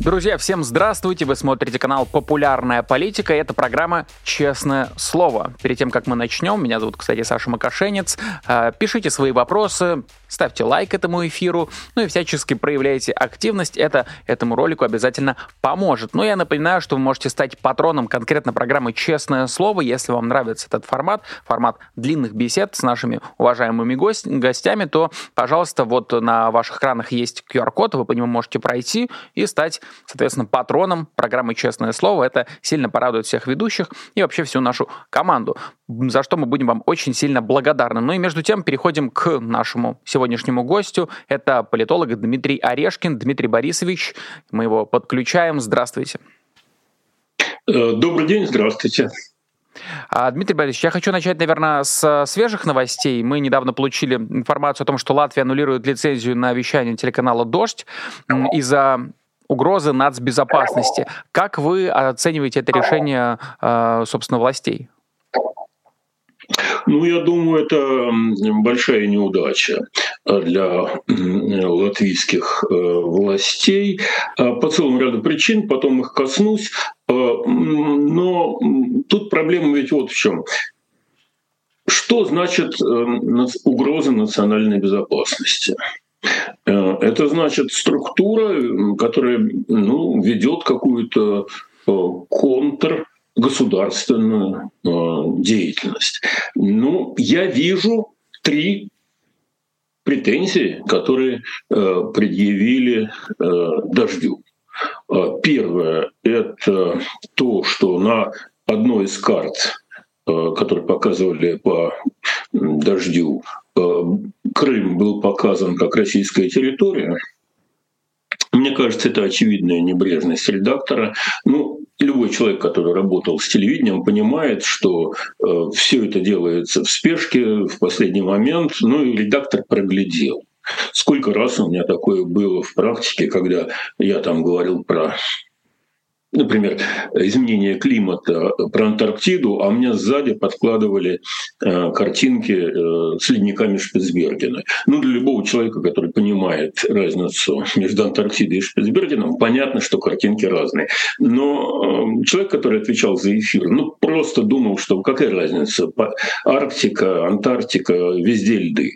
Друзья, всем здравствуйте! Вы смотрите канал «Популярная политика» это программа «Честное слово». Перед тем, как мы начнем, меня зовут, кстати, Саша Макашенец. А, пишите свои вопросы, ставьте лайк этому эфиру, ну и всячески проявляйте активность. Это этому ролику обязательно поможет. Ну, я напоминаю, что вы можете стать патроном конкретно программы «Честное слово», если вам нравится этот формат, формат длинных бесед с нашими уважаемыми гость, гостями, то, пожалуйста, вот на ваших экранах есть QR-код, вы по нему можете пройти и стать соответственно, патроном программы «Честное слово». Это сильно порадует всех ведущих и вообще всю нашу команду, за что мы будем вам очень сильно благодарны. Ну и между тем переходим к нашему сегодняшнему гостю. Это политолог Дмитрий Орешкин. Дмитрий Борисович, мы его подключаем. Здравствуйте. Э, добрый день, здравствуйте. А, Дмитрий Борисович, я хочу начать, наверное, с свежих новостей. Мы недавно получили информацию о том, что Латвия аннулирует лицензию на вещание телеканала «Дождь» из-за угрозы нацбезопасности. Как вы оцениваете это решение, э, собственно, властей? Ну, я думаю, это большая неудача для латвийских э, властей э, по целому ряду причин, потом их коснусь. Но тут проблема ведь вот в чем. Что значит угроза национальной безопасности? Э, это значит структура, которая ну, ведет какую-то э, контр государственную э, деятельность. Ну, я вижу три претензии, которые предъявили дождю. Первое – это то, что на одной из карт, которые показывали по дождю, Крым был показан как российская территория, мне кажется, это очевидная небрежность редактора. Ну, любой человек, который работал с телевидением, понимает, что э, все это делается в спешке, в последний момент, ну и редактор проглядел. Сколько раз у меня такое было в практике, когда я там говорил про например, изменение климата про Антарктиду, а мне сзади подкладывали э, картинки э, с ледниками Шпицбергена. Ну, для любого человека, который понимает разницу между Антарктидой и Шпицбергеном, понятно, что картинки разные. Но э, человек, который отвечал за эфир, ну, просто думал, что какая разница, Арктика, Антарктика, везде льды.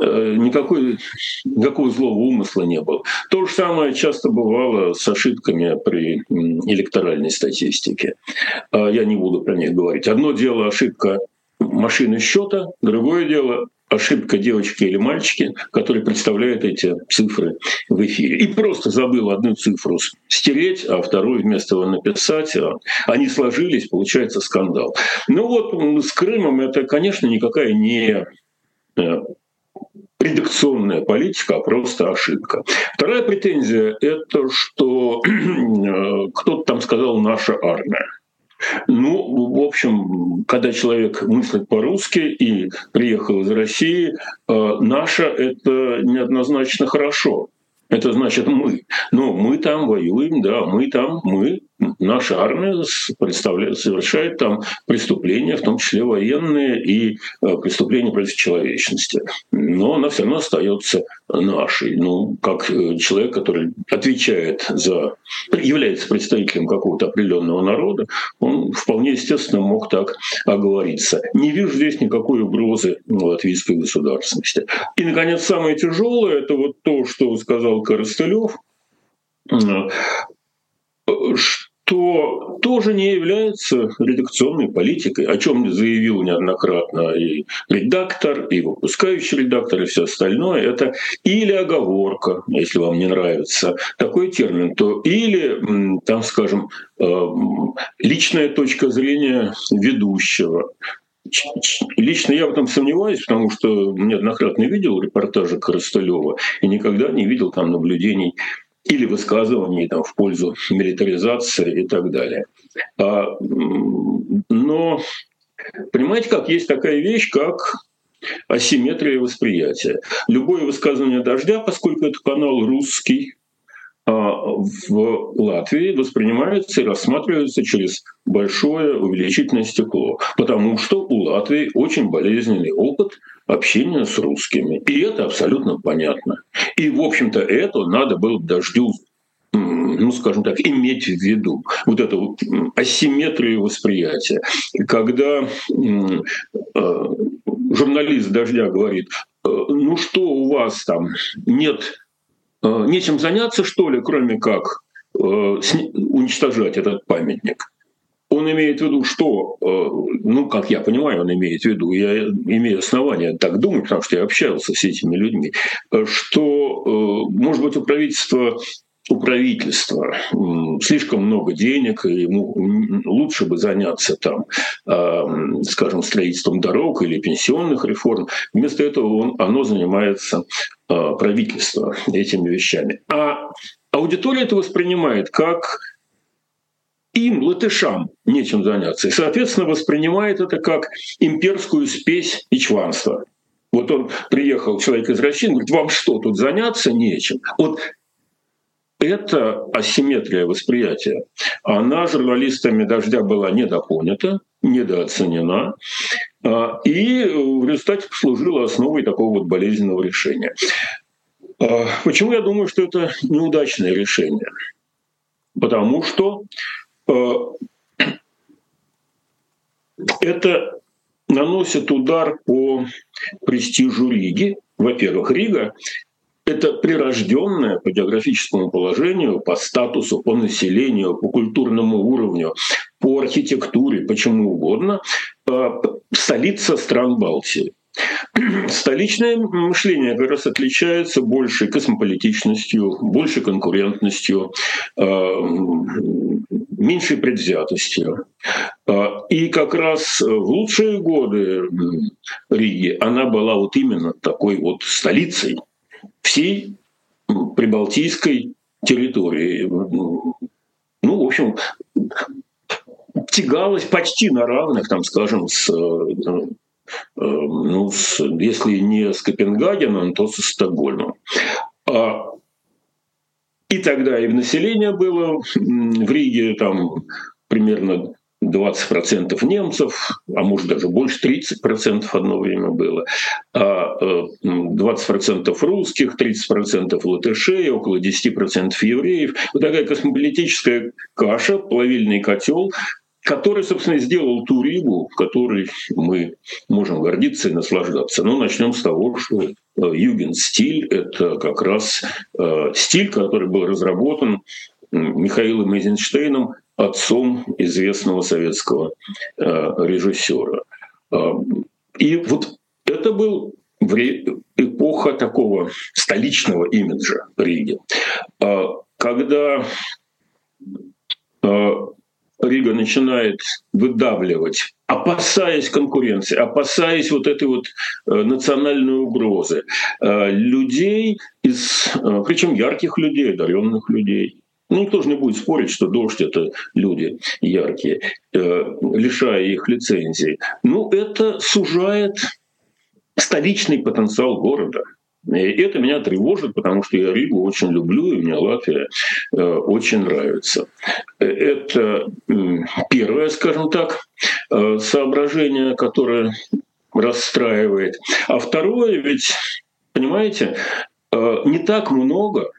Никакой, никакого злого умысла не было. То же самое часто бывало с ошибками при электоральной статистики. А я не буду про них говорить. Одно дело ошибка машины счета, другое дело ошибка девочки или мальчики, которые представляют эти цифры в эфире. И просто забыл одну цифру стереть, а вторую вместо этого написать. А они сложились, получается скандал. Ну вот с Крымом это, конечно, никакая не э, редакционная политика, а просто ошибка. Вторая претензия – это что э, кто-то там сказал «наша армия». Ну, в общем, когда человек мыслит по-русски и приехал из России, э, наша – это неоднозначно хорошо. Это значит мы. Но мы там воюем, да, мы там, мы, наша армия совершает там преступления, в том числе военные и э, преступления против человечности. Но она все равно остается нашей. Ну, как э, человек, который отвечает за, является представителем какого-то определенного народа, он вполне естественно мог так оговориться. Не вижу здесь никакой угрозы латвийской государственности. И, наконец, самое тяжелое это вот то, что сказал Коростылев, что тоже не является редакционной политикой, о чем заявил неоднократно и редактор, и выпускающий редактор, и все остальное. Это или оговорка, если вам не нравится такой термин, то или, там, скажем, э, личная точка зрения ведущего, Лично я в этом сомневаюсь, потому что неоднократно видел репортажи Коростылева и никогда не видел там наблюдений или высказываний там, в пользу милитаризации и так далее. А, но понимаете, как есть такая вещь, как асимметрия восприятия. Любое высказывание дождя, поскольку это канал русский, в Латвии воспринимаются и рассматриваются через большое увеличительное стекло, потому что у Латвии очень болезненный опыт общения с русскими. И это абсолютно понятно. И, в общем-то, это надо было дождю ну, скажем так, иметь в виду вот эту вот асимметрию восприятия. Когда э, журналист «Дождя» говорит, «Э, ну что у вас там, нет нечем заняться, что ли, кроме как э, уничтожать этот памятник. Он имеет в виду, что, э, ну, как я понимаю, он имеет в виду, я имею основания так думать, потому что я общался с этими людьми, что, может быть, у правительства у правительства слишком много денег, и ему лучше бы заняться там, скажем, строительством дорог или пенсионных реформ. Вместо этого он, оно занимается Э, правительства этими вещами. А аудитория это воспринимает как им, латышам, нечем заняться. И, соответственно, воспринимает это как имперскую спесь и чванство. Вот он приехал, человек из России, говорит, вам что, тут заняться нечем? Вот эта асимметрия восприятия, она журналистами «Дождя» была недопонята, недооценена. А, и в результате послужила основой такого вот болезненного решения. А, почему я думаю, что это неудачное решение? Потому что а, это наносит удар по престижу Риги. Во-первых, Рига это прирожденное по географическому положению, по статусу, по населению, по культурному уровню, по архитектуре, почему угодно, столица стран Балтии. Столичное мышление как раз отличается большей космополитичностью, большей конкурентностью, э, меньшей предвзятостью. Э, и как раз в лучшие годы Риги она была вот именно такой вот столицей – всей прибалтийской территории. Ну, в общем, тягалась почти на равных, там, скажем, с, э, ну, с, если не с Копенгагеном, то со Стокгольмом. А, и тогда и население было в Риге там примерно 20% немцев, а может даже больше, 30% одно время было, 20% а, русских, 30% латышей, около 10% евреев. Вот такая космополитическая каша, плавильный котел, который, собственно, сделал ту Ригу, которой мы можем гордиться и наслаждаться. Ну, начнем с того, что э, юген-стиль — это как раз э, стиль, который был разработан Михаилом Эйзенштейном отцом известного советского э, режиссера. И вот это был эпоха такого столичного имиджа Риги. Когда Рига начинает выдавливать, опасаясь конкуренции, опасаясь вот этой вот национальной угрозы, людей из, причем ярких людей, одаренных людей, ну, никто же не будет спорить, что дождь — это люди яркие, э, лишая их лицензии. Ну, это сужает столичный потенциал города. И это меня тревожит, потому что я Ригу очень люблю, и мне Латвия э, очень нравится. Это первое, скажем так, э, соображение, которое расстраивает. А второе, ведь, понимаете, не так много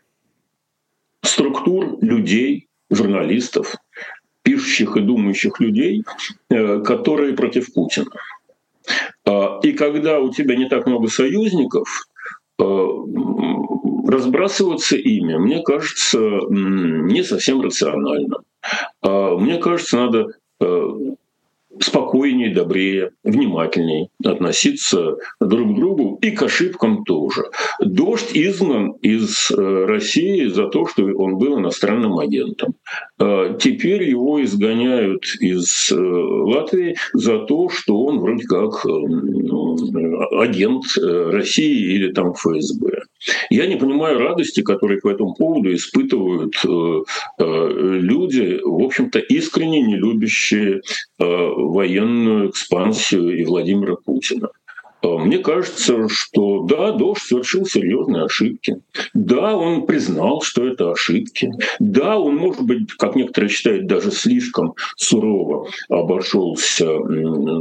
структур людей, журналистов, пишущих и думающих людей, э, которые против Путина. А, и когда у тебя не так много союзников, э, разбрасываться ими, мне кажется, не совсем рационально. А, мне кажется, надо э, спокойнее, добрее, внимательней относиться друг к другу и к ошибкам тоже. Дождь изгнан из э, России за то, что он был иностранным агентом. Э, теперь его изгоняют из э, Латвии за то, что он вроде как агент России или там ФСБ. Я не понимаю радости, которые по этому поводу испытывают люди, в общем-то, искренне не любящие военную экспансию и Владимира Путина. А, мне кажется, что да, Дождь совершил серьезные ошибки. Да, он признал, что это ошибки. Да, он, может быть, как некоторые считают, даже слишком сурово обошелся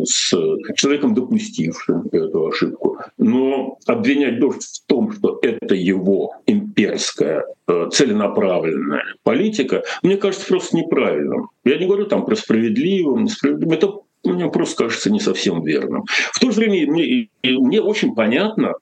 с человеком, допустившим эту ошибку. Но обвинять Дождь в том, что это его имперская э, целенаправленная политика, мне кажется просто неправильным. Я не говорю там про справедливым, несправедливым. Это мне просто кажется не совсем верным. В то же время мне, мне очень понятна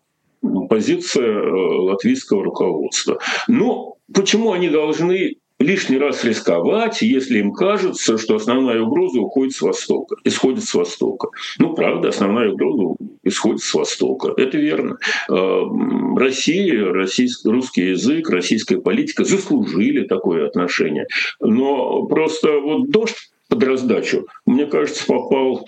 позиция э, латвийского руководства. Но почему они должны лишний раз рисковать, если им кажется, что основная угроза уходит с Востока, исходит с Востока. Ну, правда, основная угроза исходит с Востока. Это верно. Э, Россия, российский, русский язык, российская политика заслужили такое отношение. Но просто вот дождь под раздачу, мне кажется, попал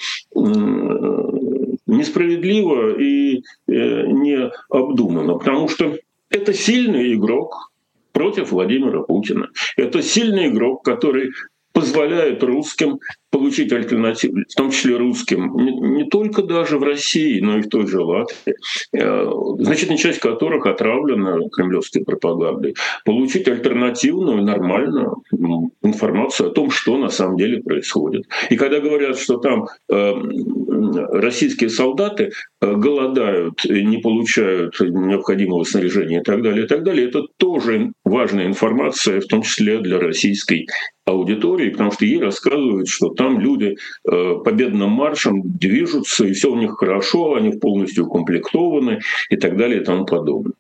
несправедливо и э, необдуманно, потому что это сильный игрок против Владимира Путина. Это сильный игрок, который позволяет русским получить альтернативу, в том числе русским, не, не только даже в России, но и в той же Латвии, э, значительная часть которых отравлена кремлевской пропагандой, получить альтернативную, нормальную информацию о том, что на самом деле происходит. И когда говорят, что там э, российские солдаты э, голодают, не получают необходимого снаряжения и так далее, и так далее, это тоже важная информация, в том числе для российской аудитории, потому что ей рассказывают, что там люди э, победным маршем движутся, и все у них хорошо, они полностью укомплектованы и так далее и тому подобное.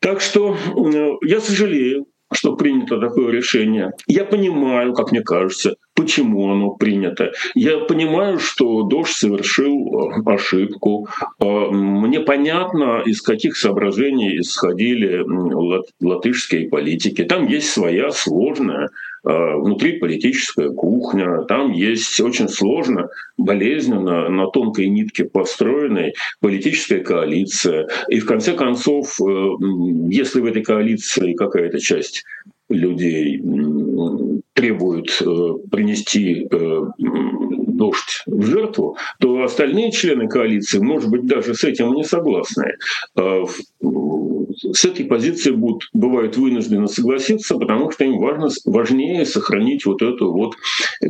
Так что э, я сожалею, что принято такое решение. Я понимаю, как мне кажется, почему оно принято. Я понимаю, что Дождь совершил э, ошибку. Мне понятно, из каких соображений исходили латышские политики. Там есть своя сложная э, внутриполитическая кухня, там есть очень сложно, болезненно, на тонкой нитке построенная политическая коалиция. И в конце концов, если в этой коалиции какая-то часть людей требуют э, принести э, дождь в жертву, то остальные члены коалиции, может быть, даже с этим не согласны. Э, с этой позиции будут, бывают вынуждены согласиться, потому что им важно, важнее сохранить вот эту вот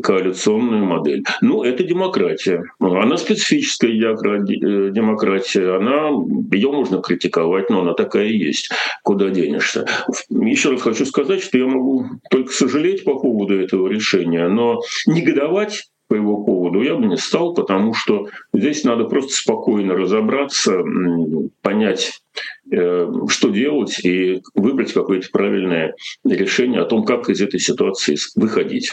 коалиционную модель. Ну, это демократия. Она специфическая демократия, она, ее можно критиковать, но она такая и есть. Куда денешься? Еще раз хочу сказать, что я могу только сожалеть по поводу этого решения, но негодовать по его поводу я бы не стал, потому что здесь надо просто спокойно разобраться, понять, э, что делать и выбрать какое-то правильное решение о том, как из этой ситуации выходить.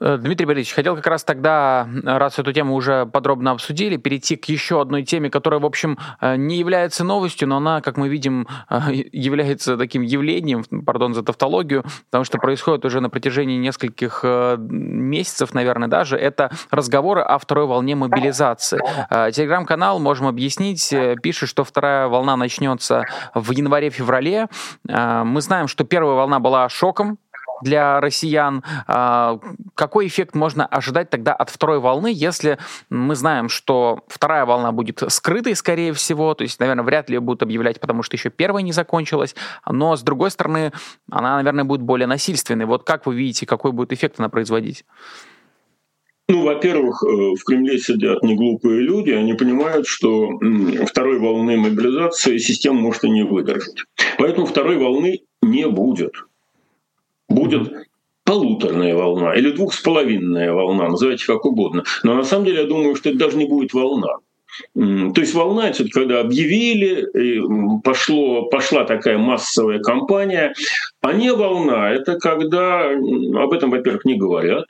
Э, Дмитрий Борисович, хотел как раз тогда, раз эту тему уже подробно обсудили, перейти к еще одной теме, которая, в общем, э, не является новостью, но она, как мы видим, э, является таким явлением, пардон за тавтологию, потому что происходит уже на протяжении нескольких месяцев, наверное, даже, это разговоры о второй волне мобилизации. Телеграм-канал, можем объяснить, пишет, что вторая волна начнется в январе-феврале. Мы знаем, что первая волна была шоком, для россиян. А, какой эффект можно ожидать тогда от второй волны, если мы знаем, что вторая волна будет скрытой, скорее всего, то есть, наверное, вряд ли ее будут объявлять, потому что еще первая не закончилась, но, с другой стороны, она, наверное, будет более насильственной. Вот как вы видите, какой будет эффект она производить? Ну, во-первых, э, в Кремле сидят неглупые люди, они понимают, что второй волны мобилизации система может и не выдержать. Поэтому второй волны не будет будет полуторная волна или двухсполовинная волна, называйте как угодно. Но на самом деле я думаю, что это даже не будет волна. То есть волна это когда объявили, пошло, пошла такая массовая кампания, а не волна это когда об этом, во-первых, не говорят,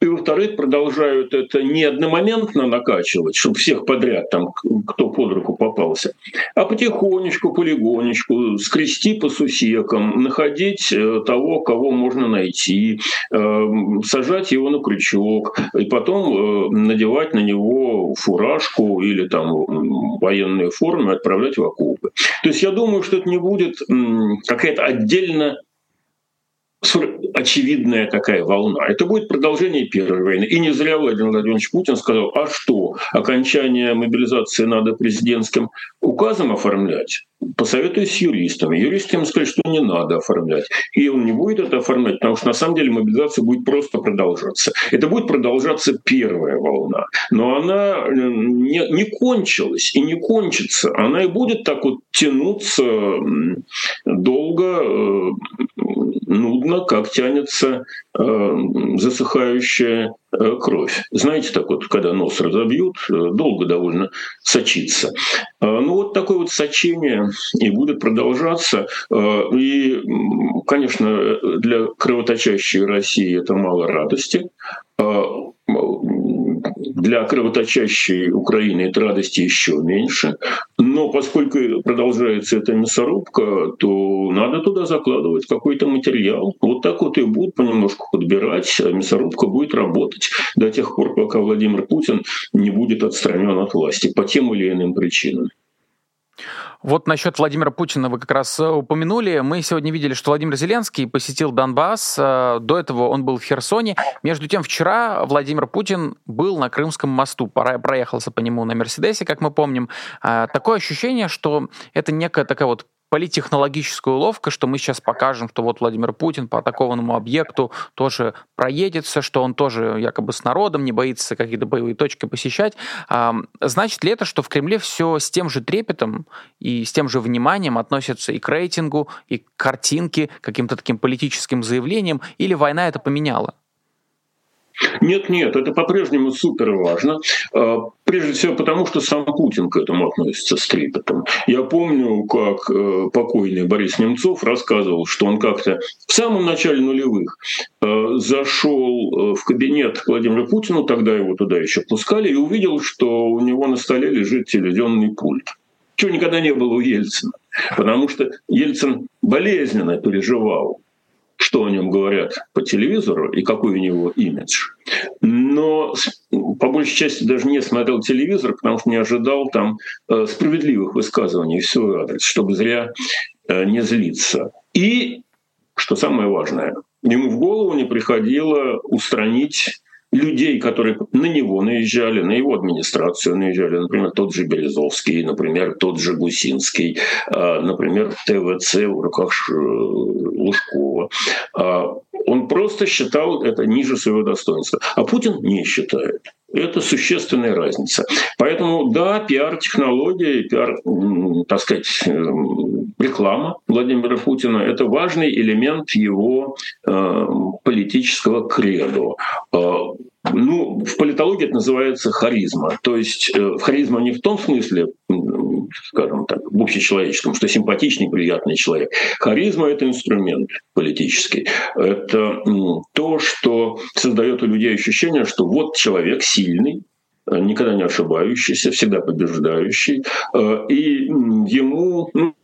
и, во-вторых, продолжают это не одномоментно накачивать, чтобы всех подряд, там, кто под руку попался, а потихонечку, полигонечку, скрести по сусекам, находить э, того, кого можно найти, э, сажать его на крючок, и потом э, надевать на него фуражку или там военные формы отправлять в окопы. То есть я думаю, что это не будет какая-то отдельно очевидная такая волна. Это будет продолжение Первой войны. И не зря Владимир Владимирович Путин сказал, а что, окончание мобилизации надо президентским указом оформлять? Посоветуюсь с юристами. Юристы ему сказали, что не надо оформлять. И он не будет это оформлять, потому что на самом деле мобилизация будет просто продолжаться. Это будет продолжаться первая волна. Но она э, не, не кончилась и не кончится. Она и будет так вот тянуться долго, э, нудно, как тянется э, засыхающая э, кровь. Знаете, так вот, когда нос разобьют, э, долго довольно сочится. Э, ну вот такое вот сочение и будет продолжаться. Э, и, конечно, для кровоточащей России это мало радости. Э, для кровоточащей Украины этой радости еще меньше. Но поскольку продолжается эта мясорубка, то надо туда закладывать какой-то материал. Вот так вот и будут понемножку подбирать, а мясорубка будет работать до тех пор, пока Владимир Путин не будет отстранен от власти по тем или иным причинам. Вот насчет Владимира Путина вы как раз э, упомянули. Мы сегодня видели, что Владимир Зеленский посетил Донбасс. Э, до этого он был в Херсоне. Между тем, вчера Владимир Путин был на Крымском мосту, проехался по нему на Мерседесе, как мы помним. Э, такое ощущение, что это некая такая вот политтехнологическая уловка, что мы сейчас покажем, что вот Владимир Путин по атакованному объекту тоже проедется, что он тоже якобы с народом не боится какие-то боевые точки посещать. Значит ли это, что в Кремле все с тем же трепетом и с тем же вниманием относятся и к рейтингу, и к картинке, каким-то таким политическим заявлениям, или война это поменяла? Нет, нет, это по-прежнему супер важно. А, прежде всего потому, что сам Путин к этому относится с трепетом. Я помню, как э, покойный Борис Немцов рассказывал, что он как-то в самом начале нулевых э, зашел э, в кабинет Владимира Путина, тогда его туда еще пускали, и увидел, что у него на столе лежит телевизионный пульт. Чего никогда не было у Ельцина. Потому что Ельцин болезненно переживал что о нем говорят по телевизору и какой у него имидж. Но по большей части даже не смотрел телевизор, потому что не ожидал там э, справедливых высказываний в свой адрес, чтобы зря э, не злиться. И, что самое важное, ему в голову не приходило устранить людей, которые на него наезжали, на его администрацию наезжали, например, тот же Березовский, например, тот же Гусинский, а, например, ТВЦ в руках Лужкова. А, он просто считал это ниже своего достоинства. А Путин не считает. Это существенная разница. Поэтому, да, пиар-технология, пиар, так сказать, эм, реклама Владимира Путина — это важный элемент его э, политического кредо. Э, ну, в политологии это называется харизма. То есть э, харизма не в том смысле, скажем так, в общечеловеческом, что симпатичный, приятный человек. Харизма — это инструмент политический. Это то, что создает у людей ощущение, что вот человек сильный, э, никогда не ошибающийся, всегда побеждающий, э, и ему ну,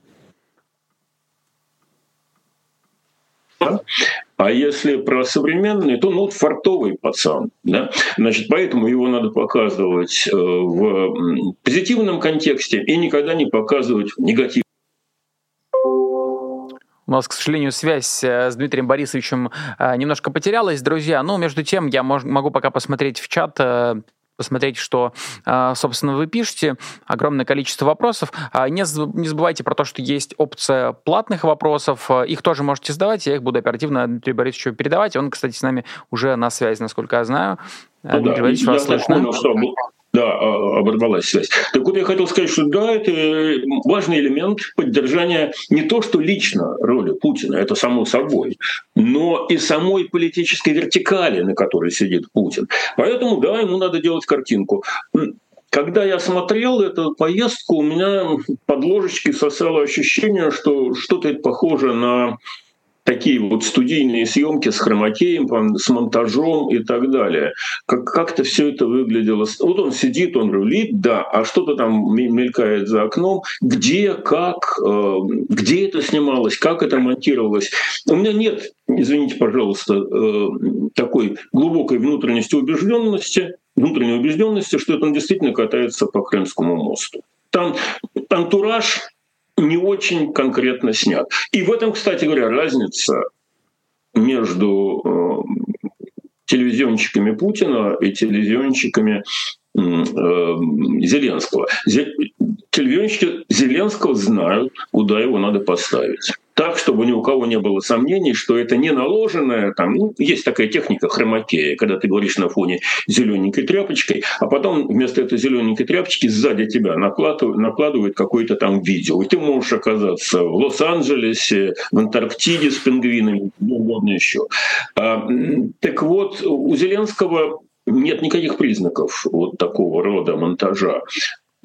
А если про современный, то ну вот фартовый пацан. Да? Значит, поэтому его надо показывать э, в позитивном контексте и никогда не показывать в негативном. У нас, к сожалению, связь э, с Дмитрием Борисовичем э, немножко потерялась, друзья. Но между тем я могу пока посмотреть в чат посмотреть, что, а, собственно, вы пишете. Огромное количество вопросов. А, не забывайте про то, что есть опция платных вопросов. Их тоже можете задавать. Я их буду оперативно Дмитрию Борисовичу передавать. Он, кстати, с нами уже на связи, насколько я знаю. Ну, Дмитрий да, Борисович, вас слышно? Понял, что да, а, оборвалась связь. Так вот я хотел сказать, что да, это важный элемент поддержания не то, что лично роли Путина, это само собой, но и самой политической вертикали, на которой сидит Путин. Поэтому, да, ему надо делать картинку. Когда я смотрел эту поездку, у меня под ложечкой сосало ощущение, что что-то это похоже на такие вот студийные съемки с хромакеем, с монтажом и так далее. Как, как-то все это выглядело. Вот он сидит, он рулит, да, а что-то там мелькает за окном. Где, как, э, где это снималось, как это монтировалось. У меня нет, извините, пожалуйста, э, такой глубокой внутренности убежденности, внутренней убежденности, что это действительно катается по Крымскому мосту. Там антураж не очень конкретно снят. И в этом, кстати говоря, разница между э, телевизионщиками Путина и телевизионщиками Зеленского. Телевизионщики Зеленского знают, куда его надо поставить так, чтобы ни у кого не было сомнений, что это не наложенное, там, ну, есть такая техника хромакея, когда ты говоришь на фоне зелененькой тряпочкой, а потом вместо этой зелененькой тряпочки сзади тебя накладывают, накладывают какое-то там видео. И ты можешь оказаться в Лос-Анджелесе, в Антарктиде с пингвинами, где угодно еще. А, так вот, у Зеленского нет никаких признаков вот такого рода монтажа.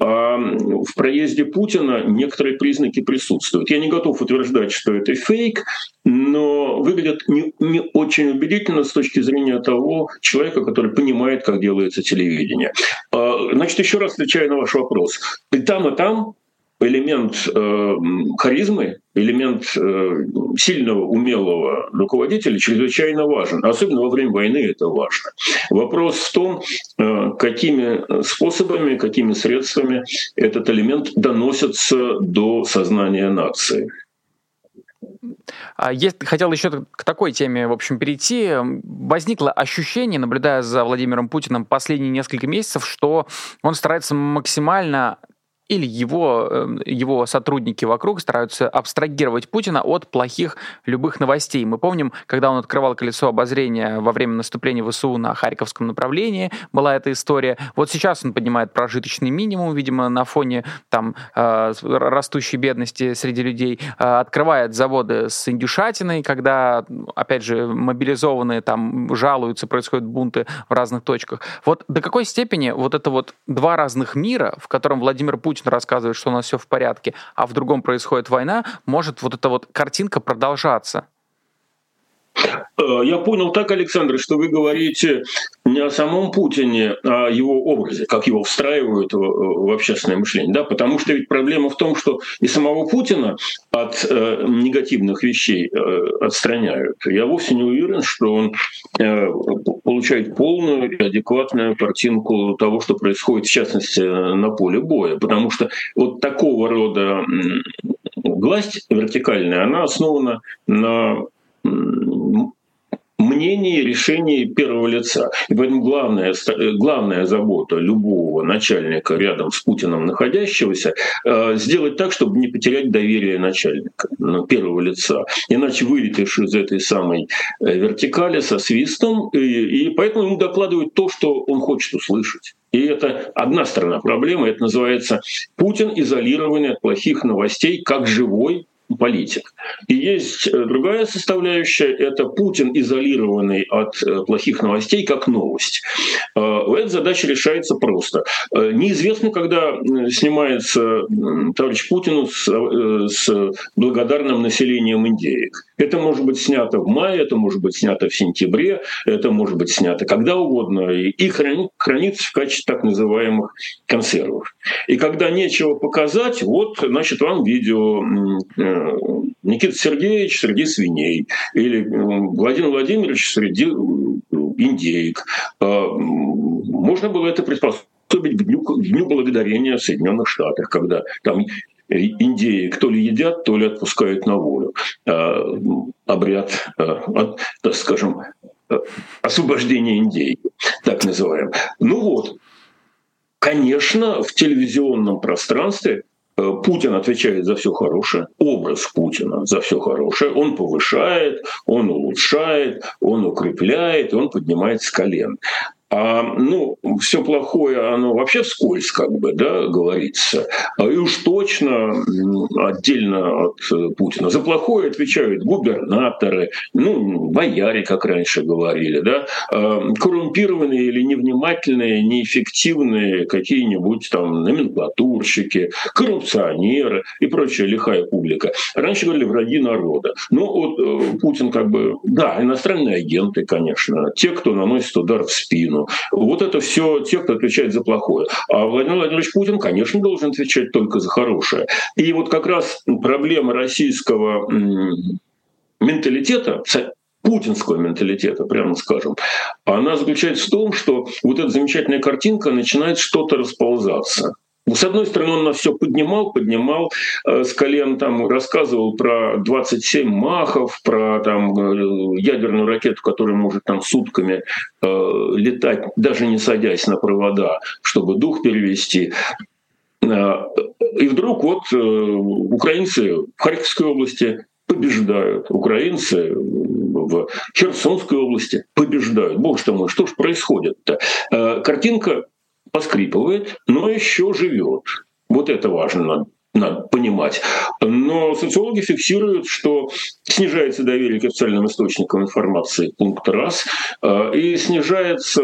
А в проезде Путина некоторые признаки присутствуют. Я не готов утверждать, что это фейк, но выглядят не, не очень убедительно с точки зрения того человека, который понимает, как делается телевидение. А, значит, еще раз отвечаю на ваш вопрос. И там, и там элемент э, харизмы, элемент э, сильного, умелого руководителя чрезвычайно важен. Особенно во время войны это важно. Вопрос в том, э, какими способами, какими средствами этот элемент доносится до сознания нации. А есть, хотел еще к такой теме, в общем, перейти. Возникло ощущение, наблюдая за Владимиром Путиным последние несколько месяцев, что он старается максимально или его, эм, его сотрудники вокруг стараются абстрагировать Путина от плохих любых новостей. Мы помним, когда он открывал колесо обозрения во время наступления ВСУ на Харьковском направлении, была эта история. Вот сейчас он поднимает прожиточный минимум, видимо, на фоне там э, растущей бедности среди людей, э, открывает заводы с индюшатиной, когда, опять же, мобилизованные там жалуются, происходят бунты в разных точках. Вот до какой степени вот это вот два разных мира, в котором Владимир Путин Путин рассказывает, что у нас все в порядке, а в другом происходит война, может вот эта вот картинка продолжаться? Э, я понял так, Александр, что вы говорите не о самом Путине, а о его образе, как его встраивают в общественное мышление. Да? Потому что ведь проблема в том, что и самого Путина от э, негативных вещей э, отстраняют. Я вовсе не уверен, что он э, получает полную и адекватную картинку того, что происходит, в частности, на поле боя. Потому что вот такого рода власть вертикальная, она основана на мнении решений первого лица. И поэтому главная, главная забота любого начальника рядом с Путиным находящегося э, сделать так, чтобы не потерять доверие начальника ну, первого лица. Иначе вылетишь из этой самой э, вертикали со свистом, и, и поэтому ему докладывают то, что он хочет услышать. И это одна сторона проблемы, это называется Путин изолированный от плохих новостей, как живой политик. И есть э, другая составляющая – это Путин, изолированный от э, плохих новостей, как новость. Э, эта задача решается просто. Неизвестно, когда снимается товарищ Путин с, с благодарным населением Индии. Это может быть снято в мае, это может быть снято в сентябре, это может быть снято когда угодно и хранится в качестве так называемых консервов. И когда нечего показать, вот, значит, вам видео Никита Сергеевич среди свиней или Владимир Владимирович среди индейк. А, можно было это приспособить к дню, к дню благодарения в Соединенных Штатах, когда там индеи то ли едят, то ли отпускают на волю. А, обряд, а, так скажем, освобождения индейки, так называем. Ну вот, конечно, в телевизионном пространстве Э, Путин отвечает за все хорошее, образ Путина за все хорошее, он повышает, он улучшает, он укрепляет, он поднимает с колен. А, ну, все плохое, оно вообще вскользь, как бы, да, говорится. А и уж точно отдельно от э, Путина. За плохое отвечают губернаторы, ну, бояре, как раньше говорили, да, а, коррумпированные или невнимательные, неэффективные какие-нибудь там номенклатурщики, коррупционеры и прочая лихая публика. Раньше говорили враги народа. Ну, вот э, Путин как бы, да, иностранные агенты, конечно, те, кто наносит удар в спину, Путину. Вот это все те, кто отвечает за плохое. А Владимир Владимирович Путин, конечно, должен отвечать только за хорошее. И вот как раз проблема российского менталитета, путинского менталитета, прямо скажем, она заключается в том, что вот эта замечательная картинка начинает что-то расползаться. С одной стороны, он нас все поднимал, поднимал э, с колен, там, рассказывал про 27 махов, про там, э, ядерную ракету, которая может там сутками э, летать, даже не садясь на провода, чтобы дух перевести. Э, и вдруг вот украинцы в Харьковской области побеждают, украинцы в Херсонской области побеждают. Боже ты мой, что ж происходит-то? Картинка поскрипывает, но еще живет. Вот это важно надо понимать. Но социологи фиксируют, что снижается доверие к официальным источникам информации, пункт раз, э, и снижается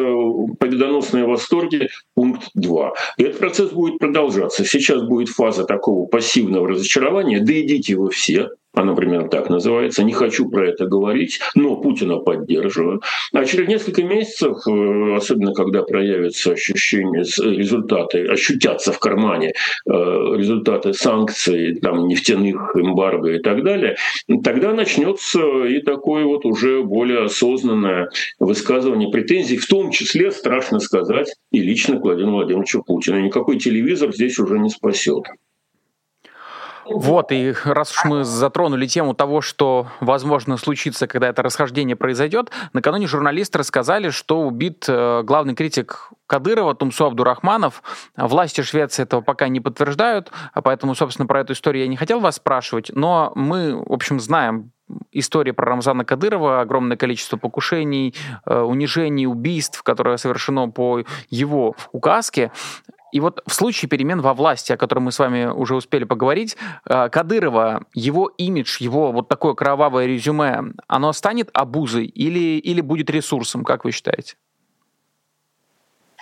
победоносные восторги, пункт два. И этот процесс будет продолжаться. Сейчас будет фаза такого пассивного разочарования, да идите вы все, она примерно так называется, не хочу про это говорить, но Путина поддерживаю. А через несколько месяцев, э, особенно когда проявятся ощущения, результаты, ощутятся в кармане э, результаты санкций, там, нефтяных эмбарго и так далее, тогда начнется и такое вот уже более осознанное высказывание претензий, в том числе, страшно сказать, и лично к Владимиру Владимировичу Путину. Никакой телевизор здесь уже не спасет. Вот, и раз уж мы затронули тему того, что возможно случится, когда это расхождение произойдет, накануне журналисты рассказали, что убит э, главный критик Кадырова Тумсу Абдурахманов. Власти Швеции этого пока не подтверждают, а поэтому, собственно, про эту историю я не хотел вас спрашивать, но мы, в общем, знаем истории про Рамзана Кадырова, огромное количество покушений, э, унижений, убийств, которое совершено по его указке. И вот в случае перемен во власти, о котором мы с вами уже успели поговорить, э, Кадырова, его имидж, его вот такое кровавое резюме, оно станет обузой или, или будет ресурсом, как вы считаете?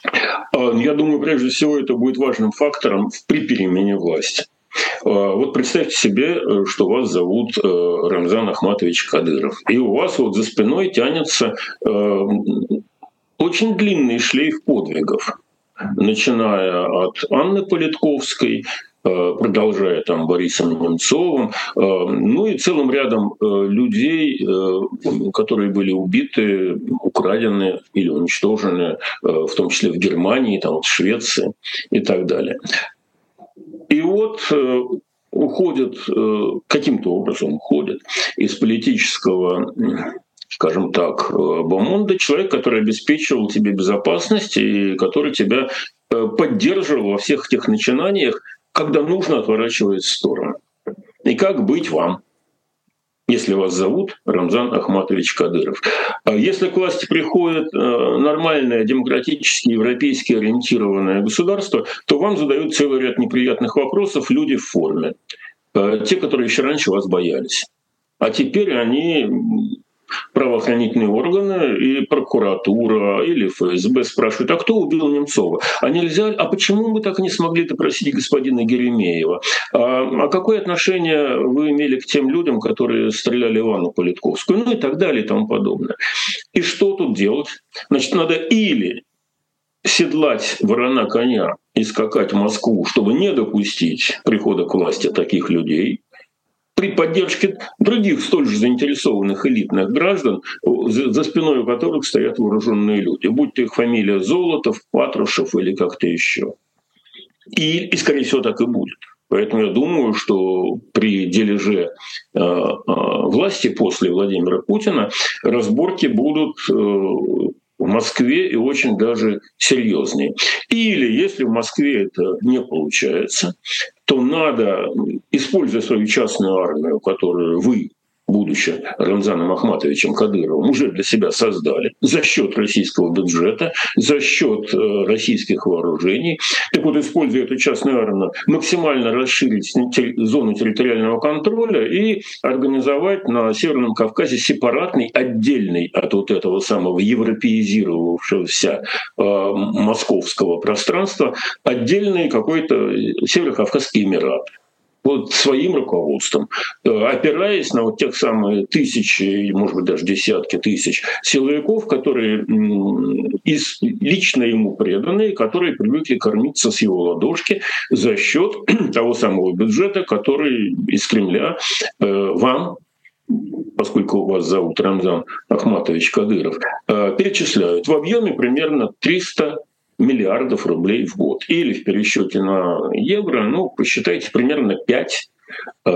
А, я думаю, прежде всего, это будет важным фактором при перемене власти. А, вот представьте себе, э, что вас зовут э, Рамзан Ахматович Кадыров, и у вас вот за спиной тянется очень длинный шлейф подвигов начиная от Анны Политковской, э, продолжая там Борисом Немцовым, э, ну и целым рядом э, людей, которые были убиты, украдены или уничтожены, в том числе в Германии, там, в Швеции и так далее. И вот уходят, каким-то образом уходят из политического скажем так, э, Бомонда, человек, который обеспечивал тебе безопасность и который тебя э, поддерживал во всех этих начинаниях, когда нужно отворачивать в сторону. И как быть вам? если вас зовут Рамзан Ахматович Кадыров. А если к власти приходит э, нормальное, демократически, европейски ориентированное государство, то вам задают целый ряд неприятных вопросов люди в форме. Те, которые еще раньше вас боялись. А теперь они правоохранительные органы и прокуратура или ФСБ спрашивают, а кто убил Немцова? А нельзя, а почему мы так не смогли допросить господина Геремеева? А, а какое отношение вы имели к тем людям, которые стреляли Ивану Политковскую? Ну и так далее и тому подобное. И что тут делать? Значит, надо или седлать ворона коня и скакать в Москву, чтобы не допустить прихода к власти таких людей, при поддержке других столь же заинтересованных элитных граждан, за спиной у которых стоят вооруженные люди, будь то их фамилия Золотов, Патрушев или как-то еще. И, и, скорее всего, так и будет. Поэтому я думаю, что при дележе э, э, власти после Владимира Путина разборки будут э, в Москве и очень даже серьезные. Или если в Москве это не получается, то надо, используя свою частную армию, которую вы будучи Рамзаном Ахматовичем Кадыровым, уже для себя создали за счет российского бюджета, за счет э, российских вооружений. Так вот, используя эту частную армию, максимально расширить зону территориального контроля и организовать на Северном Кавказе сепаратный, отдельный от вот этого самого европеизировавшегося э, московского пространства, отдельный какой-то Северо-Кавказский Эмират вот своим руководством, э, опираясь на вот тех самых тысячи, может быть, даже десятки тысяч силовиков, которые из, лично ему преданные, которые привыкли кормиться с его ладошки за счет того самого бюджета, который из Кремля э, вам поскольку вас зовут Рамзан Ахматович Кадыров, э, перечисляют в объеме примерно 300 миллиардов рублей в год. Или в пересчете на евро, ну, посчитайте, примерно 5 э,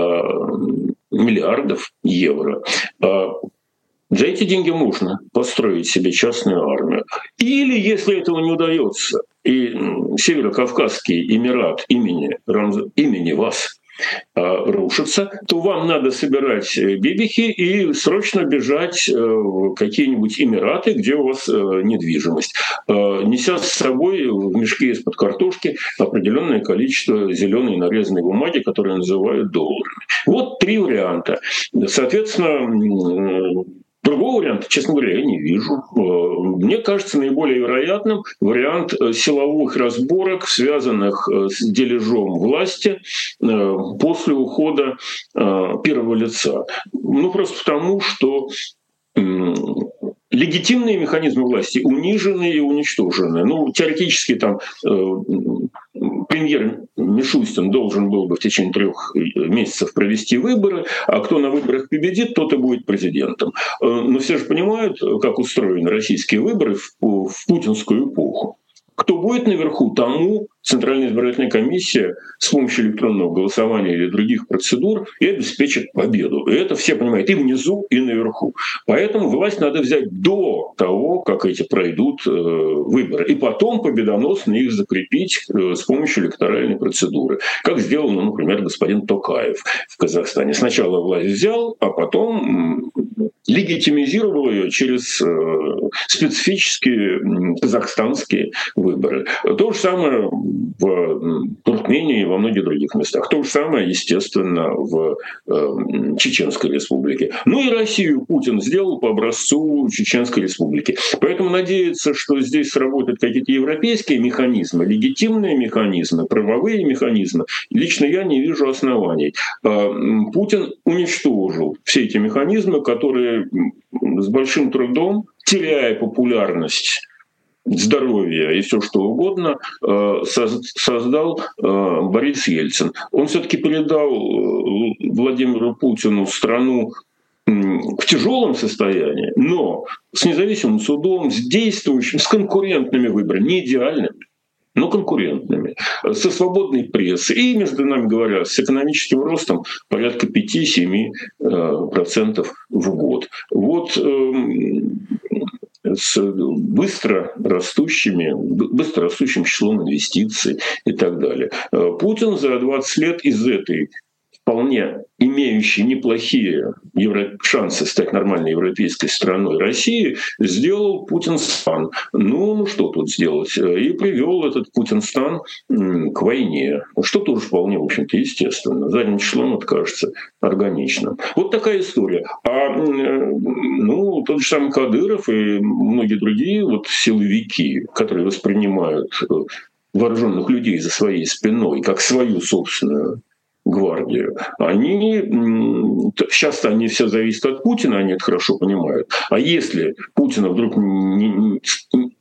миллиардов евро. Э, за эти деньги можно построить себе частную армию. Или, если этого не удается, и Северо-Кавказский Эмират имени, имени вас рушится, то вам надо собирать э, бибихи и срочно бежать э, в какие-нибудь Эмираты, где у вас э, недвижимость, неся с собой в мешке из-под картошки определенное количество зеленой нарезанной бумаги, которые называют долларами. Вот три варианта. Соответственно, Другого варианта, честно говоря, я не вижу. Э, мне кажется наиболее вероятным вариант э, силовых разборок, связанных э, с дележом власти после ухода первого лица. Ну, просто потому, что легитимные механизмы власти унижены и уничтожены. Ну, теоретически там э, премьер Мишустин должен был бы в течение трех э, месяцев провести выборы, а кто на выборах победит, тот и будет президентом. Э, но все же понимают, как устроены российские выборы в, в путинскую эпоху. Кто будет наверху, тому Центральная избирательная комиссия с помощью электронного голосования или других процедур и обеспечит победу. И это все понимают и внизу, и наверху. Поэтому власть надо взять до того, как эти пройдут э, выборы. И потом победоносно их закрепить э, с помощью электоральной процедуры. Как сделал, ну, например, господин Токаев в Казахстане. Сначала власть взял, а потом легитимизировал ее через э, специфические казахстанские выборы. То же самое в Туркмении и во многих других местах. То же самое, естественно, в э, Чеченской республике. Ну и Россию Путин сделал по образцу Чеченской республики. Поэтому надеяться, что здесь сработают какие-то европейские механизмы, легитимные механизмы, правовые механизмы, лично я не вижу оснований. Э, Путин уничтожил все эти механизмы, которые с большим трудом, теряя популярность здоровья и все что угодно э, создал э, Борис Ельцин. Он все-таки передал э, Владимиру Путину страну в тяжелом состоянии, но с независимым судом, с действующим, с конкурентными выборами, не идеальными, но конкурентными, со свободной прессой и, между нами говоря, с экономическим ростом порядка 5-7% в год. Вот эм, с быстро растущими, быстро растущим числом инвестиций и так далее. Э, Путин за 20 лет из этой вполне имеющий неплохие евро... шансы стать нормальной европейской страной России, сделал Путинстан. Ну, ну что тут сделать? И привел этот Путинстан к войне, что тоже вполне, в общем-то, естественно. Задним числом это кажется органичным. Вот такая история. А ну, тот же самый Кадыров и многие другие вот силовики, которые воспринимают э, вооруженных людей за своей спиной как свою собственную гвардию, они сейчас они все зависят от Путина, они это хорошо понимают. А если Путина вдруг не, не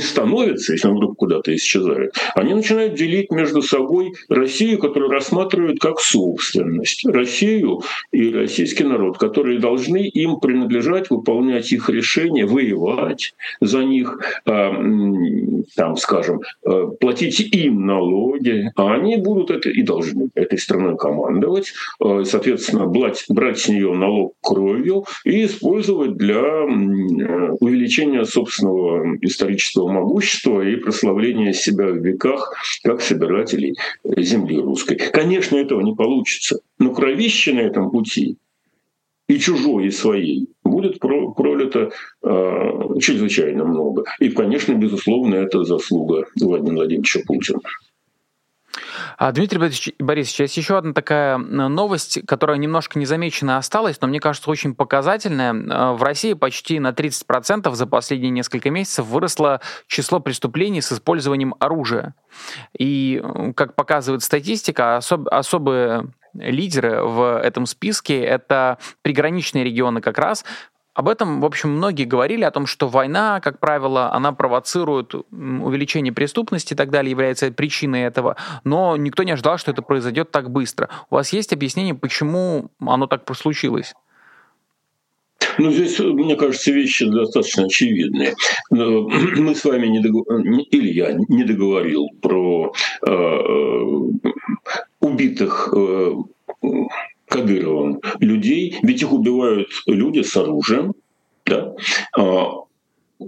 становится, если он вдруг куда-то исчезает, они начинают делить между собой Россию, которую рассматривают как собственность, Россию и российский народ, которые должны им принадлежать, выполнять их решения, воевать за них, а, там, скажем, а, платить им налоги, а они будут это и должны этой страной командовать, а, соответственно, брать, брать с нее налог кровью и использовать для увеличения собственного исторического могущества и прославления себя в веках как собирателей земли русской. Конечно, этого не получится, но кровища на этом пути и чужой, и своей будет пролито э, чрезвычайно много. И, конечно, безусловно, это заслуга Владимира Владимировича Путина. А, Дмитрий Борисович, есть еще одна такая новость, которая немножко незамечена осталась, но мне кажется очень показательная. А, в России почти на 30% за последние несколько месяцев выросло число преступлений с использованием оружия. И, как показывает статистика, особ- особые лидеры в этом списке — это приграничные регионы как раз, об этом, в общем, многие говорили, о том, что война, как правило, она провоцирует увеличение преступности и так далее, является причиной этого, но никто не ожидал, что это произойдет так быстро. У вас есть объяснение, почему оно так случилось? Ну, здесь, мне кажется, вещи достаточно очевидные. Мы с вами не договорили, или я не договорил про э, убитых э, Кадыровым людей, ведь их убивают люди с оружием, да, а,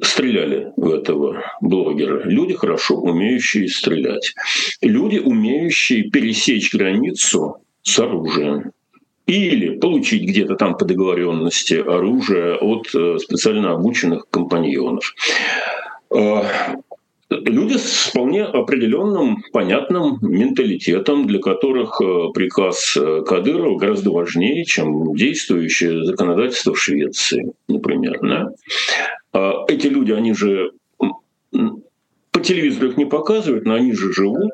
стреляли в этого блогера. Люди, хорошо умеющие стрелять. Люди, умеющие пересечь границу с оружием. Или получить где-то там по договоренности оружие от э, специально обученных компаньонов. Люди с вполне определенным, понятным менталитетом, для которых э, приказ э, Кадырова гораздо важнее, чем действующее законодательство в Швеции, например. Да? А эти люди, они же по телевизору их не показывают, но они же живут,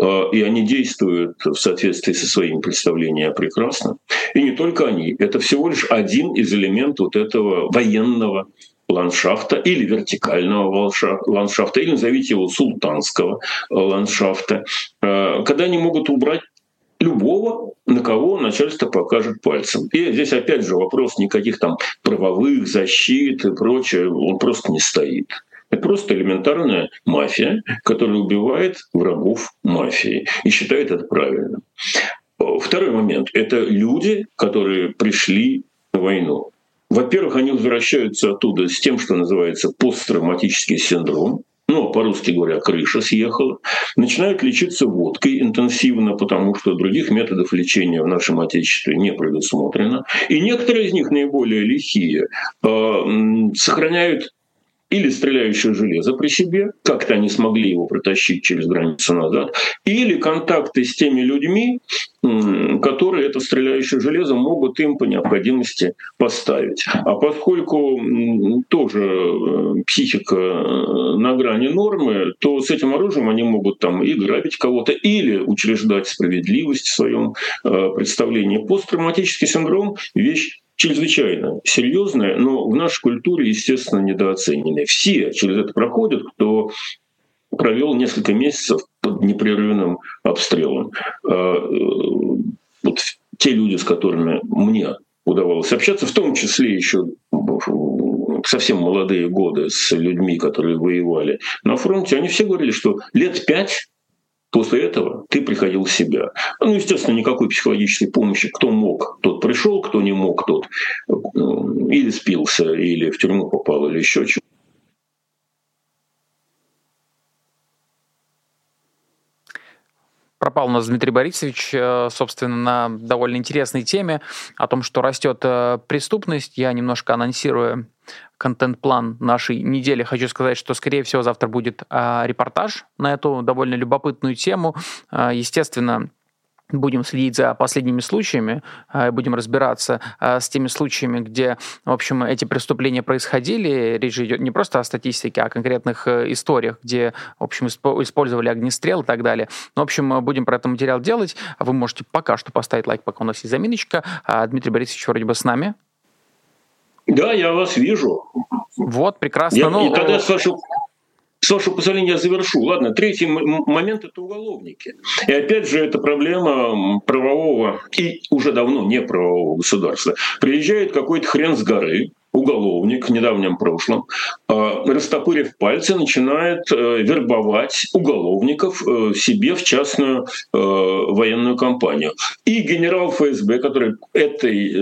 а, и они действуют в соответствии со своими представлениями прекрасно. И не только они. Это всего лишь один из элементов вот этого военного ландшафта или вертикального ландшафта, или назовите его султанского ландшафта, а, когда они могут убрать любого, на кого начальство покажет пальцем. И здесь опять же вопрос никаких там правовых защит и прочее, он просто не стоит. Это просто элементарная мафия, которая убивает врагов мафии и считает это правильным. Второй момент – это люди, которые пришли на войну. Во-первых, они возвращаются оттуда с тем, что называется посттравматический синдром, ну, по-русски говоря, крыша съехала, начинают лечиться водкой интенсивно, потому что других методов лечения в нашем Отечестве не предусмотрено. И некоторые из них, наиболее лихие, э, сохраняют или стреляющее железо при себе, как-то они смогли его протащить через границу назад, или контакты с теми людьми, которые это стреляющее железо могут им по необходимости поставить. А поскольку тоже э, психика э, на грани нормы, то с этим оружием они могут там и грабить кого-то, или учреждать справедливость в своем э, представлении. Посттравматический синдром — вещь чрезвычайно серьезная, но в нашей культуре, естественно, недооцененная. Все через это проходят, кто провел несколько месяцев под непрерывным обстрелом. А, э, вот те люди, с которыми мне удавалось общаться, в том числе еще совсем молодые годы с людьми, которые воевали на фронте, они все говорили, что лет пять После этого ты приходил в себя. Ну, естественно, никакой психологической помощи. Кто мог, тот пришел, кто не мог, тот э, или спился, или в тюрьму попал, или еще что пропал у нас Дмитрий Борисович, э, собственно, на довольно интересной теме о том, что растет э, преступность. Я немножко анонсирую контент-план нашей недели. Хочу сказать, что, скорее всего, завтра будет а, репортаж на эту довольно любопытную тему. А, естественно, будем следить за последними случаями, а, будем разбираться с теми случаями, где, в общем, эти преступления происходили. Речь идет не просто о статистике, а о конкретных э, историях, где, в общем, использовали огнестрел и так далее. Ну, в общем, будем про этот материал делать. Вы можете пока что поставить лайк, пока у нас есть заминочка. Дмитрий Борисович вроде бы с нами. Да, я вас вижу. Вот, прекрасно. Я, ну, и тогда, с вашего, с вашего позволения, я завершу. Ладно, третий момент – это уголовники. И опять же, это проблема правового и уже давно не правового государства. Приезжает какой-то хрен с горы, уголовник в недавнем прошлом, а, растопырив пальцы, начинает э, вербовать уголовников э, себе в частную э, военную компанию. И генерал ФСБ, который этой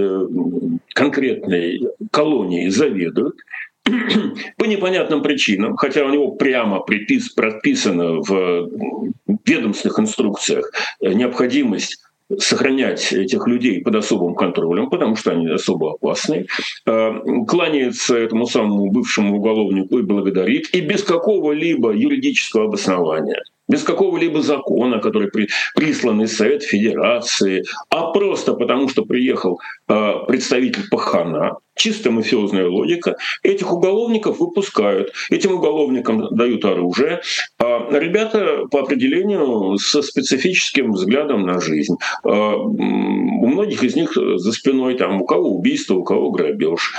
конкретной колонией заведует, по непонятным причинам, хотя у него прямо припис, прописано в ведомственных инструкциях необходимость сохранять этих людей под особым контролем, потому что они особо опасны, э, кланяется этому самому бывшему уголовнику и благодарит, и без какого-либо юридического обоснования без какого-либо закона, который при, прислан из Совета Федерации, а просто потому, что приехал представитель Пахана, чисто мафиозная логика, этих уголовников выпускают, этим уголовникам дают оружие, а ребята по определению со специфическим взглядом на жизнь. А, у многих из них за спиной там у кого убийство, у кого грабеж.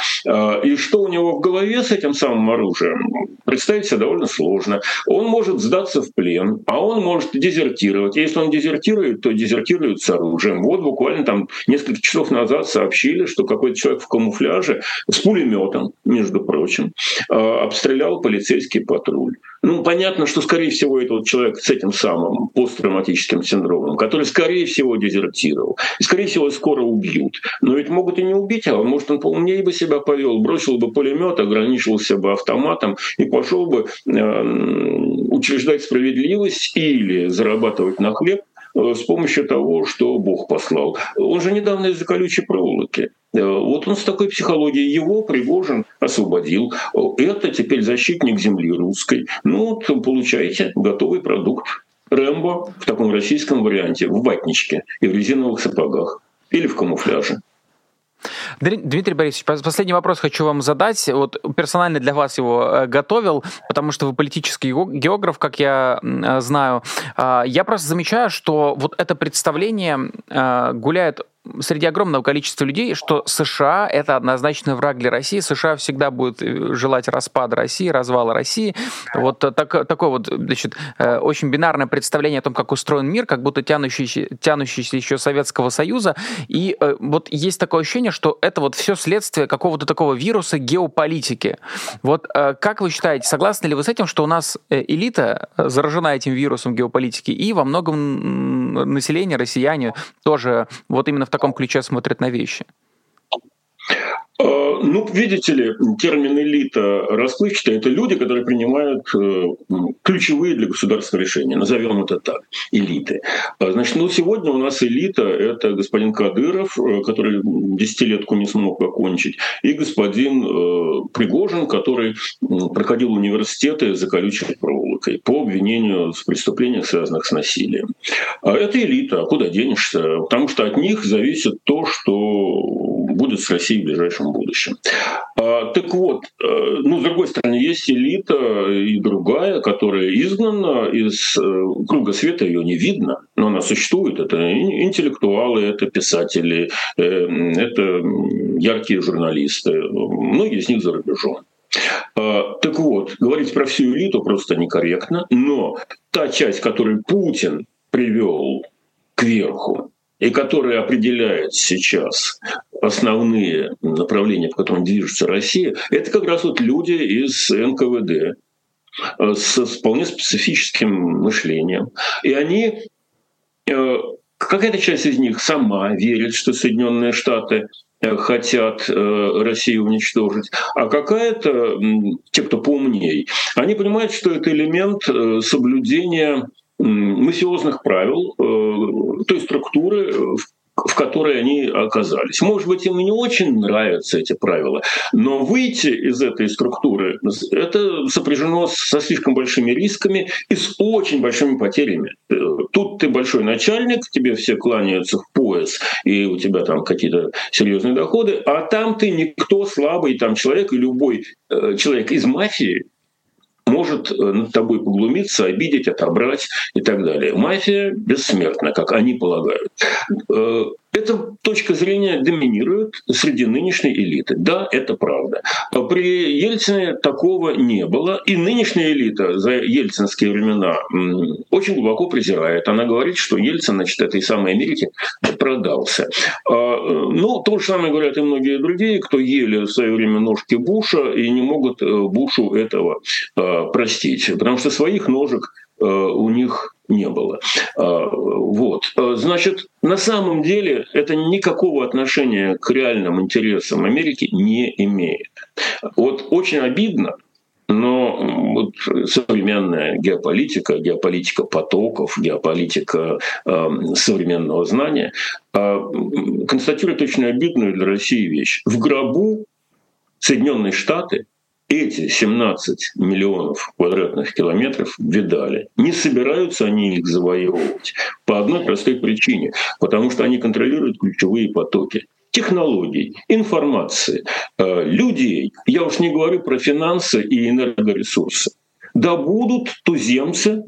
И что у него в голове с этим самым оружием, представить себе довольно сложно. Он может сдаться в плен, а он может дезертировать. Если он дезертирует, то дезертирует с оружием. Вот буквально там несколько часов назад сообщили, что какой-то человек в камуфляже с пулеметом, между прочим, обстрелял полицейский патруль. Ну, понятно, что, скорее всего, это вот человек с этим самым посттравматическим синдромом, который, скорее всего, дезертировал. И, скорее всего, скоро убьют. Но ведь могут и не убить, а может, он поумнее бы себя повел, бросил бы пулемет, ограничился бы автоматом и пошел бы э, учреждать справедливость или зарабатывать на хлеб с помощью того, что Бог послал. Он же недавно из-за колючей проволоки. Э, вот он с такой психологией. Его Пригожин освободил. Это теперь защитник земли русской. Ну вот получаете готовый продукт. Рэмбо в таком российском варианте, в ватничке и в резиновых сапогах. Или в камуфляже. Дмитрий Борисович, последний вопрос хочу вам задать. Вот персонально для вас его э, готовил, потому что вы политический географ, как я знаю. А, я просто замечаю, что вот это представление э, гуляет среди огромного количества людей, что США — это однозначно враг для России. США всегда будет э, желать распада России, развала России. Вот так, такое вот, значит, э, очень бинарное представление о том, как устроен мир, как будто тянущийся, тянущийся еще Советского Союза. И э, вот есть такое ощущение, что это вот все следствие какого-то такого вируса геополитики. Вот как вы считаете, согласны ли вы с этим, что у нас элита заражена этим вирусом геополитики, и во многом население, россияне тоже вот именно в таком ключе смотрят на вещи? А, ну, видите ли, термин элита расплывчатый – это люди, которые принимают э, ключевые для государства решения, назовем это так, элиты. А, значит, ну, сегодня у нас элита – это господин Кадыров, э, который десятилетку не смог окончить, и господин э, Пригожин, который проходил университеты за колючей проволокой по обвинению в преступлениях, связанных с насилием. А это элита, а куда денешься? Потому что от них зависит то, что будет с Россией в ближайшем будущем. А, так вот, э, ну, с другой стороны, есть элита и другая, которая изгнана из э, круга света, ее не видно, но она существует. Это интеллектуалы, это писатели, э, это яркие журналисты, многие из них за рубежом. А, так вот, говорить про всю элиту просто некорректно, но та часть, которую Путин привел к верху, и который определяет сейчас основные направления, по которым движется Россия, это как раз вот люди из НКВД э, с вполне специфическим мышлением. И они, э, какая-то часть из них сама верит, что Соединенные Штаты хотят Россию уничтожить, а какая-то, те, кто поумней, они понимают, что это элемент соблюдения мафиозных правил э, той структуры, в которой они оказались. Может быть, им не очень нравятся эти правила, но выйти из этой структуры это сопряжено со слишком большими рисками и с очень большими потерями. Э, тут ты большой начальник, тебе все кланяются в пояс, и у тебя там какие-то серьезные доходы, а там ты никто слабый там человек, и любой э, человек из мафии может э, над тобой поглумиться, обидеть, отобрать и так далее. Мафия бессмертна, как они полагают. Эта точка зрения доминирует среди нынешней элиты. Да, это правда. При Ельцине такого не было. И нынешняя элита за ельцинские времена очень глубоко презирает. Она говорит, что Ельцин, значит, этой самой Америке продался. А, ну, то же самое говорят и многие другие, кто ели в свое время ножки Буша и не могут э, Бушу этого а, простить. Потому что своих ножек э, у них не было. А, вот. А, значит, на самом деле это никакого отношения к реальным интересам Америки не имеет. Вот очень обидно, но вот современная геополитика, геополитика потоков, геополитика э, современного знания э, констатирует очень обидную для России вещь. В гробу Соединенные Штаты эти 17 миллионов квадратных километров видали. Не собираются они их завоевывать по одной простой причине, потому что они контролируют ключевые потоки технологий, информации, э, людей. Я уж не говорю про финансы и энергоресурсы. Да будут туземцы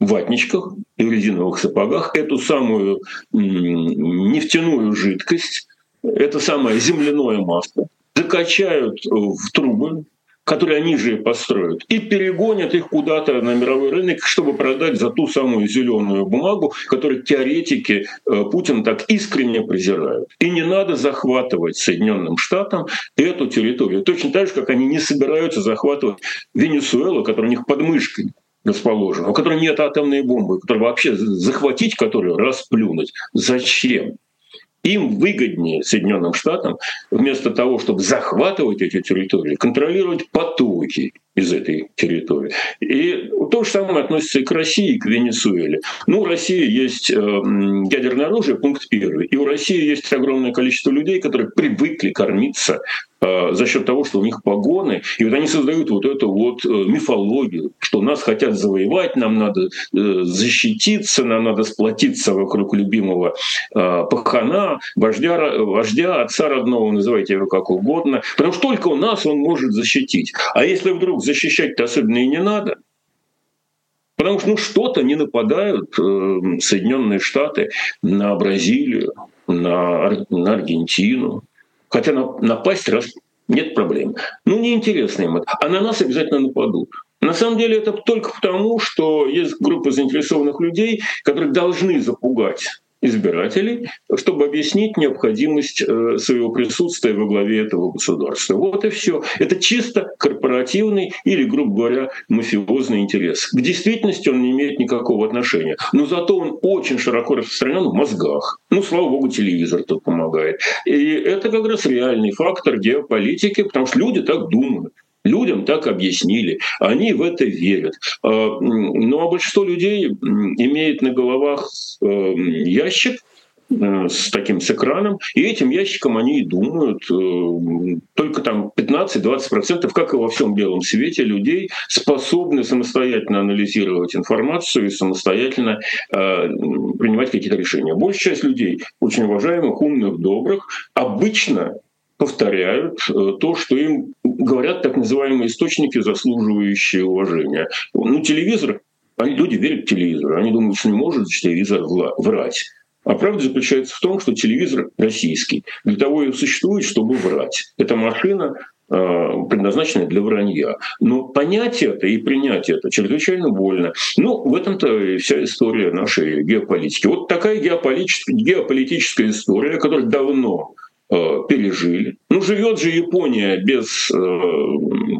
ватничках и резиновых сапогах эту самую нефтяную жидкость, это самое земляное масло, закачают в трубы, которые они же построят, и перегонят их куда-то на мировой рынок, чтобы продать за ту самую зеленую бумагу, которую теоретики э, Путин так искренне презирают. И не надо захватывать Соединенным Штатам эту территорию. Точно так же, как они не собираются захватывать Венесуэлу, которая у них под мышкой расположена, у которой нет атомной бомбы, которую вообще захватить, которую расплюнуть. Зачем? Им выгоднее Соединенным Штатам вместо того, чтобы захватывать эти территории, контролировать потоки из этой территории. И то же самое относится и к России, и к Венесуэле. Ну, у России есть э, ядерное оружие, пункт первый. И у России есть огромное количество людей, которые привыкли кормиться за счет того, что у них погоны. И вот они создают вот эту вот э, мифологию, что нас хотят завоевать, нам надо защититься, нам надо сплотиться вокруг любимого пахана, вождя, вождя, отца родного, называйте его как угодно. Потому что только у нас он может защитить. А если вдруг защищать-то особенно и не надо. Потому что ну, что-то не нападают э, Соединенные Штаты на Бразилию, на, на Аргентину. Хотя на, напасть раз нет проблем. Ну, неинтересно им это. А на нас обязательно нападут. На самом деле это только потому, что есть группа заинтересованных людей, которые должны запугать избирателей, чтобы объяснить необходимость э, своего присутствия во главе этого государства. Вот и все. Это чисто корпоративный или, грубо говоря, мафиозный интерес. К действительности он не имеет никакого отношения. Но зато он очень широко распространен в мозгах. Ну, слава богу, телевизор тут помогает. И это как раз реальный фактор геополитики, потому что люди так думают. Людям так объяснили, они в это верят. А, ну а большинство людей имеет на головах э, ящик, э, с таким с экраном, и этим ящиком они и думают. Э, только там 15-20%, как и во всем белом свете, людей способны самостоятельно анализировать информацию и самостоятельно принимать какие-то решения. Большая часть людей, очень уважаемых, умных, добрых, обычно повторяют э, то, что им говорят так называемые источники, заслуживающие уважения. Ну, телевизор, они, люди верят в телевизор, они думают, что не может телевизор врать. А правда заключается в том, что телевизор российский для того и существует, чтобы врать. Это машина, э, предназначенная для вранья. Но понять это и принять это чрезвычайно больно. Ну, в этом-то вся история нашей геополитики. Вот такая геополитическая, история, которая давно пережили. Ну, живет же Япония без э,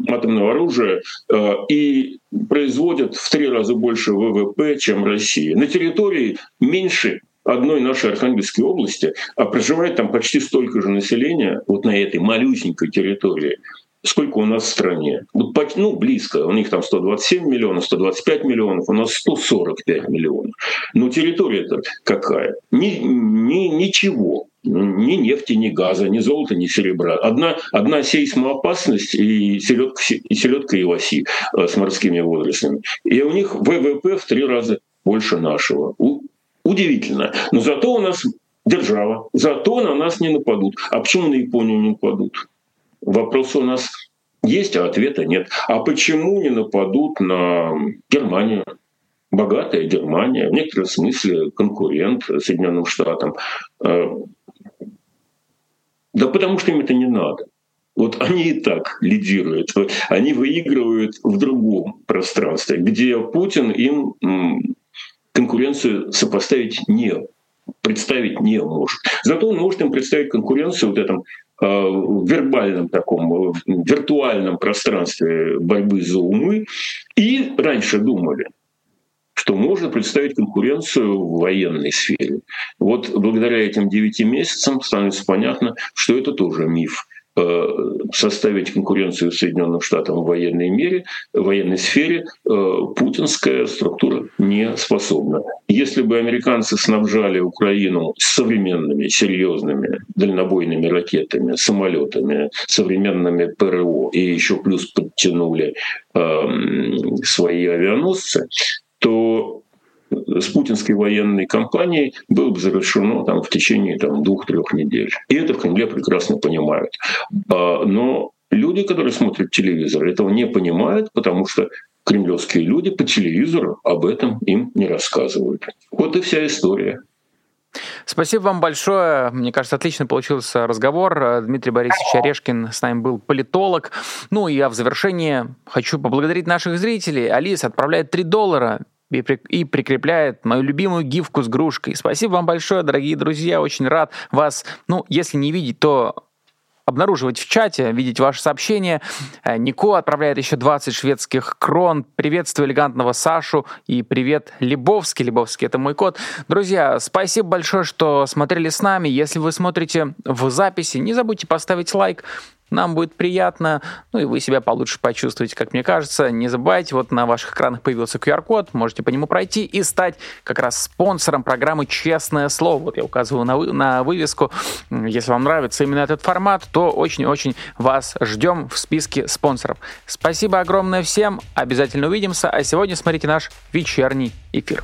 атомного оружия э, и производит в три раза больше ВВП, чем Россия. На территории меньше одной нашей Архангельской области, а проживает там почти столько же населения, вот на этой малюсенькой территории, сколько у нас в стране. Ну, близко. У них там 127 миллионов, 125 миллионов, у нас 145 миллионов. Но территория-то какая? Ни, ни, ничего ни нефти, ни газа, ни золота, ни серебра. Одна, одна сейсмоопасность и селедка, и селедка и лоси э, с морскими водорослями. И у них ВВП в три раза больше нашего. Удивительно. Но зато у нас держава, зато на нас не нападут. А почему на Японию не нападут? Вопрос у нас есть, а ответа нет. А почему не нападут на Германию? Богатая Германия, в некотором смысле конкурент Соединенным Штатам. Э, да потому что им это не надо. Вот они и так лидируют. Они выигрывают в другом пространстве, где Путин им конкуренцию сопоставить не представить не может. Зато он может им представить конкуренцию вот этом э, в вербальном таком, в виртуальном пространстве борьбы за умы. И раньше думали, что можно представить конкуренцию в военной сфере. Вот благодаря этим девяти месяцам становится понятно, что это тоже миф э, составить конкуренцию Соединенным Штатам в военной мере, в военной сфере э, путинская структура не способна. Если бы американцы снабжали Украину современными, серьезными дальнобойными ракетами, самолетами, современными ПРО и еще плюс подтянули э, свои авианосцы, то с путинской военной кампанией было бы завершено там, в течение там, двух-трех недель. И это в Кремле прекрасно понимают. А, но люди, которые смотрят телевизор, этого не понимают, потому что кремлевские люди по телевизору об этом им не рассказывают. Вот и вся история. Спасибо вам большое. Мне кажется, отлично получился разговор. Дмитрий Борисович Орешкин с нами был политолог. Ну и я в завершение хочу поблагодарить наших зрителей. Алиса отправляет 3 доллара и, прикрепляет мою любимую гифку с грушкой. Спасибо вам большое, дорогие друзья. Очень рад вас, ну, если не видеть, то обнаруживать в чате, видеть ваши сообщения. Э, Нико отправляет еще 20 шведских крон. Приветствую элегантного Сашу и привет Лебовский. Лебовский — это мой код. Друзья, спасибо большое, что смотрели с нами. Если вы смотрите в записи, не забудьте поставить лайк, нам будет приятно, ну и вы себя получше почувствуете, как мне кажется. Не забывайте, вот на ваших экранах появился QR-код, можете по нему пройти и стать как раз спонсором программы «Честное слово». Вот я указываю на, вы, на вывеску. Если вам нравится именно этот формат, то очень-очень вас ждем в списке спонсоров. Спасибо огромное всем, обязательно увидимся, а сегодня смотрите наш вечерний эфир.